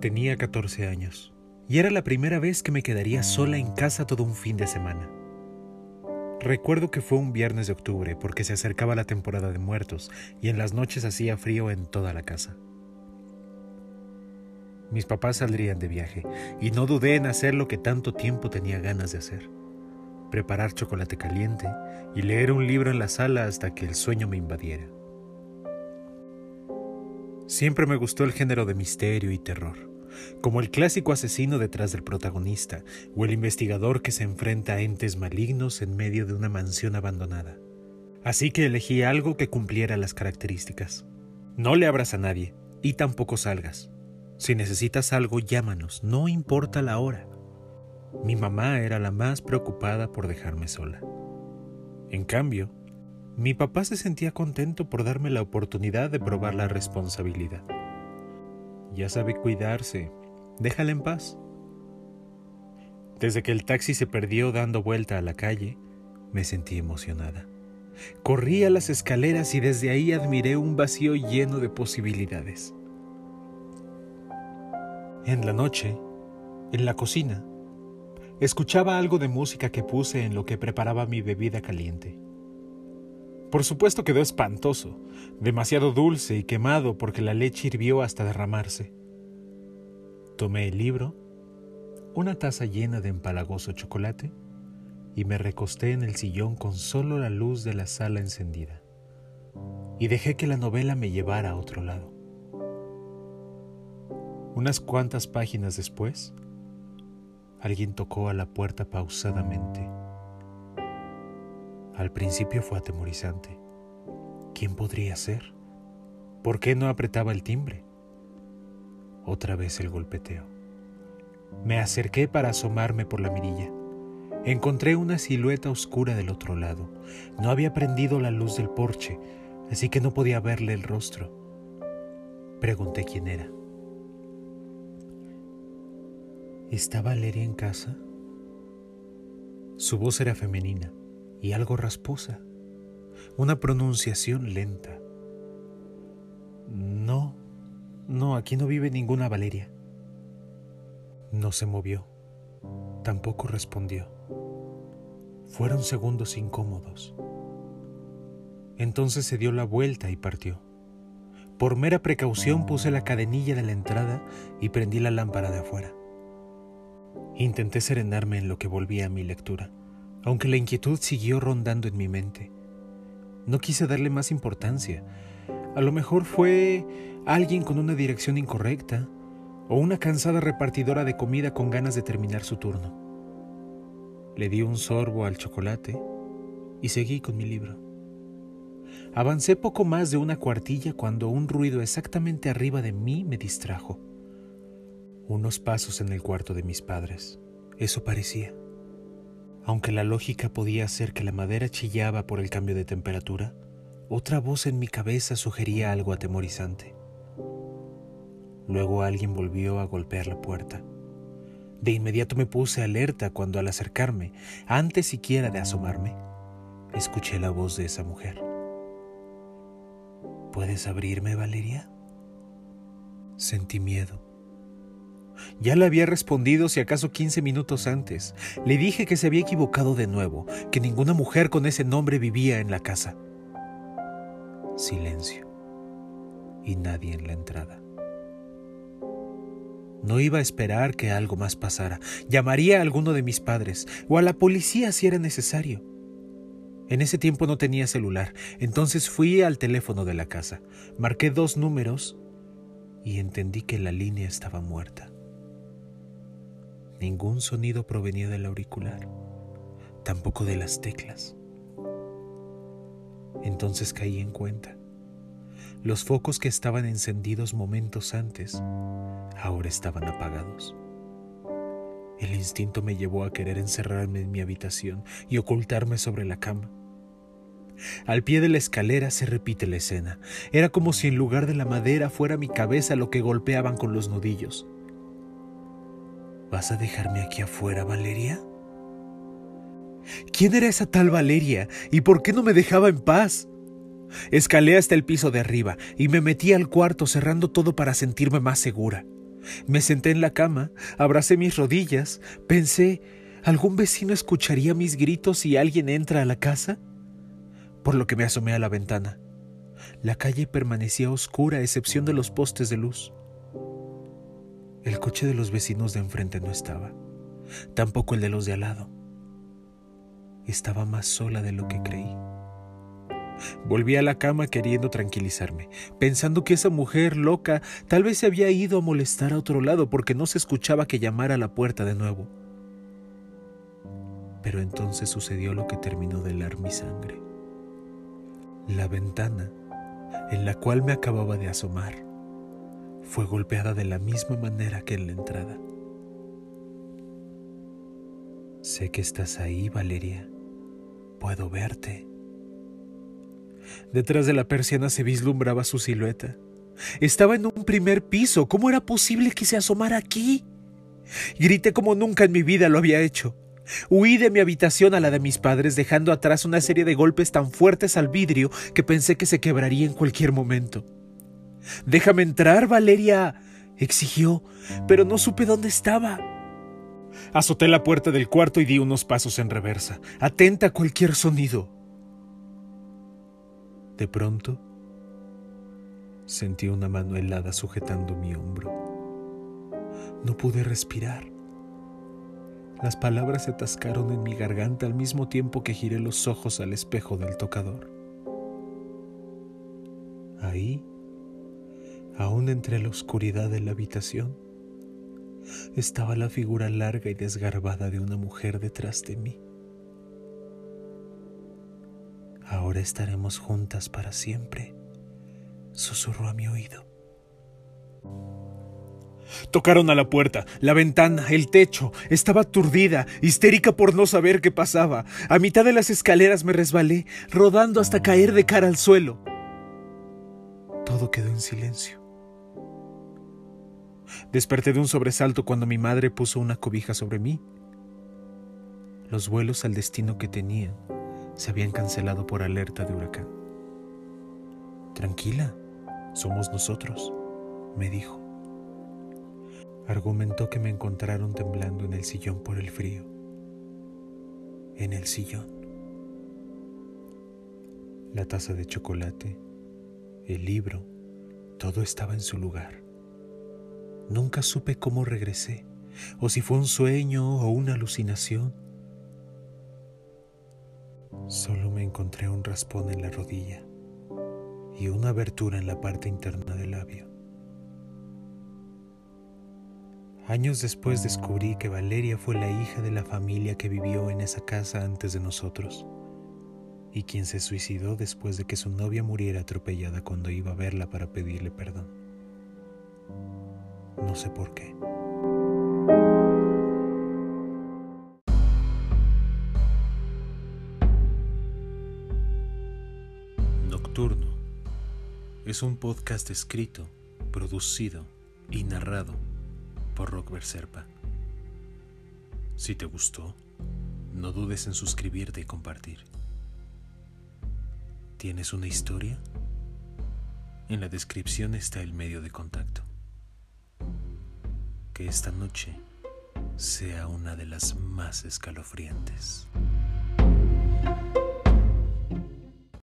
Tenía 14 años y era la primera vez que me quedaría sola en casa todo un fin de semana. Recuerdo que fue un viernes de octubre porque se acercaba la temporada de muertos y en las noches hacía frío en toda la casa. Mis papás saldrían de viaje y no dudé en hacer lo que tanto tiempo tenía ganas de hacer. Preparar chocolate caliente y leer un libro en la sala hasta que el sueño me invadiera. Siempre me gustó el género de misterio y terror como el clásico asesino detrás del protagonista o el investigador que se enfrenta a entes malignos en medio de una mansión abandonada. Así que elegí algo que cumpliera las características. No le abras a nadie y tampoco salgas. Si necesitas algo, llámanos, no importa la hora. Mi mamá era la más preocupada por dejarme sola. En cambio, mi papá se sentía contento por darme la oportunidad de probar la responsabilidad. Ya sabe cuidarse. Déjala en paz. Desde que el taxi se perdió dando vuelta a la calle, me sentí emocionada. Corrí a las escaleras y desde ahí admiré un vacío lleno de posibilidades. En la noche, en la cocina, escuchaba algo de música que puse en lo que preparaba mi bebida caliente. Por supuesto quedó espantoso, demasiado dulce y quemado porque la leche hirvió hasta derramarse. Tomé el libro, una taza llena de empalagoso chocolate y me recosté en el sillón con solo la luz de la sala encendida. Y dejé que la novela me llevara a otro lado. Unas cuantas páginas después, alguien tocó a la puerta pausadamente. Al principio fue atemorizante. ¿Quién podría ser? ¿Por qué no apretaba el timbre? Otra vez el golpeteo. Me acerqué para asomarme por la mirilla. Encontré una silueta oscura del otro lado. No había prendido la luz del porche, así que no podía verle el rostro. Pregunté quién era. ¿Está Valeria en casa? Su voz era femenina y algo rasposa, una pronunciación lenta. No, no, aquí no vive ninguna Valeria. No se movió, tampoco respondió. Fueron segundos incómodos. Entonces se dio la vuelta y partió. Por mera precaución puse la cadenilla de la entrada y prendí la lámpara de afuera. Intenté serenarme en lo que volvía a mi lectura aunque la inquietud siguió rondando en mi mente. No quise darle más importancia. A lo mejor fue alguien con una dirección incorrecta o una cansada repartidora de comida con ganas de terminar su turno. Le di un sorbo al chocolate y seguí con mi libro. Avancé poco más de una cuartilla cuando un ruido exactamente arriba de mí me distrajo. Unos pasos en el cuarto de mis padres. Eso parecía. Aunque la lógica podía hacer que la madera chillaba por el cambio de temperatura, otra voz en mi cabeza sugería algo atemorizante. Luego alguien volvió a golpear la puerta. De inmediato me puse alerta cuando al acercarme, antes siquiera de asomarme, escuché la voz de esa mujer. ¿Puedes abrirme, Valeria? Sentí miedo ya le había respondido si acaso 15 minutos antes. Le dije que se había equivocado de nuevo, que ninguna mujer con ese nombre vivía en la casa. Silencio. Y nadie en la entrada. No iba a esperar que algo más pasara. Llamaría a alguno de mis padres o a la policía si era necesario. En ese tiempo no tenía celular, entonces fui al teléfono de la casa, marqué dos números y entendí que la línea estaba muerta. Ningún sonido provenía del auricular, tampoco de las teclas. Entonces caí en cuenta. Los focos que estaban encendidos momentos antes ahora estaban apagados. El instinto me llevó a querer encerrarme en mi habitación y ocultarme sobre la cama. Al pie de la escalera se repite la escena. Era como si en lugar de la madera fuera mi cabeza lo que golpeaban con los nudillos. ¿Vas a dejarme aquí afuera, Valeria? ¿Quién era esa tal Valeria y por qué no me dejaba en paz? Escalé hasta el piso de arriba y me metí al cuarto cerrando todo para sentirme más segura. Me senté en la cama, abracé mis rodillas, pensé, ¿algún vecino escucharía mis gritos si alguien entra a la casa? Por lo que me asomé a la ventana. La calle permanecía oscura a excepción de los postes de luz. El coche de los vecinos de enfrente no estaba, tampoco el de los de al lado. Estaba más sola de lo que creí. Volví a la cama queriendo tranquilizarme, pensando que esa mujer loca tal vez se había ido a molestar a otro lado porque no se escuchaba que llamara a la puerta de nuevo. Pero entonces sucedió lo que terminó de helar mi sangre. La ventana en la cual me acababa de asomar fue golpeada de la misma manera que en la entrada. Sé que estás ahí, Valeria. Puedo verte. Detrás de la persiana se vislumbraba su silueta. Estaba en un primer piso. ¿Cómo era posible que se asomara aquí? Grité como nunca en mi vida lo había hecho. Huí de mi habitación a la de mis padres, dejando atrás una serie de golpes tan fuertes al vidrio que pensé que se quebraría en cualquier momento. Déjame entrar, Valeria, exigió, pero no supe dónde estaba. Azoté la puerta del cuarto y di unos pasos en reversa, atenta a cualquier sonido. De pronto, sentí una mano helada sujetando mi hombro. No pude respirar. Las palabras se atascaron en mi garganta al mismo tiempo que giré los ojos al espejo del tocador. Ahí, aún entre la oscuridad de la habitación, estaba la figura larga y desgarbada de una mujer detrás de mí. Ahora estaremos juntas para siempre, susurró a mi oído. Tocaron a la puerta, la ventana, el techo. Estaba aturdida, histérica por no saber qué pasaba. A mitad de las escaleras me resbalé, rodando hasta caer de cara al suelo. Todo quedó en silencio. Desperté de un sobresalto cuando mi madre puso una cobija sobre mí. Los vuelos al destino que tenía se habían cancelado por alerta de huracán. Tranquila, somos nosotros, me dijo argumentó que me encontraron temblando en el sillón por el frío. En el sillón. La taza de chocolate, el libro, todo estaba en su lugar. Nunca supe cómo regresé, o si fue un sueño o una alucinación. Solo me encontré un raspón en la rodilla y una abertura en la parte interna del labio. Años después descubrí que Valeria fue la hija de la familia que vivió en esa casa antes de nosotros y quien se suicidó después de que su novia muriera atropellada cuando iba a verla para pedirle perdón. No sé por qué. Nocturno es un podcast escrito, producido y narrado por Rock Serpa. Si te gustó, no dudes en suscribirte y compartir. ¿Tienes una historia? En la descripción está el medio de contacto. Que esta noche sea una de las más escalofriantes.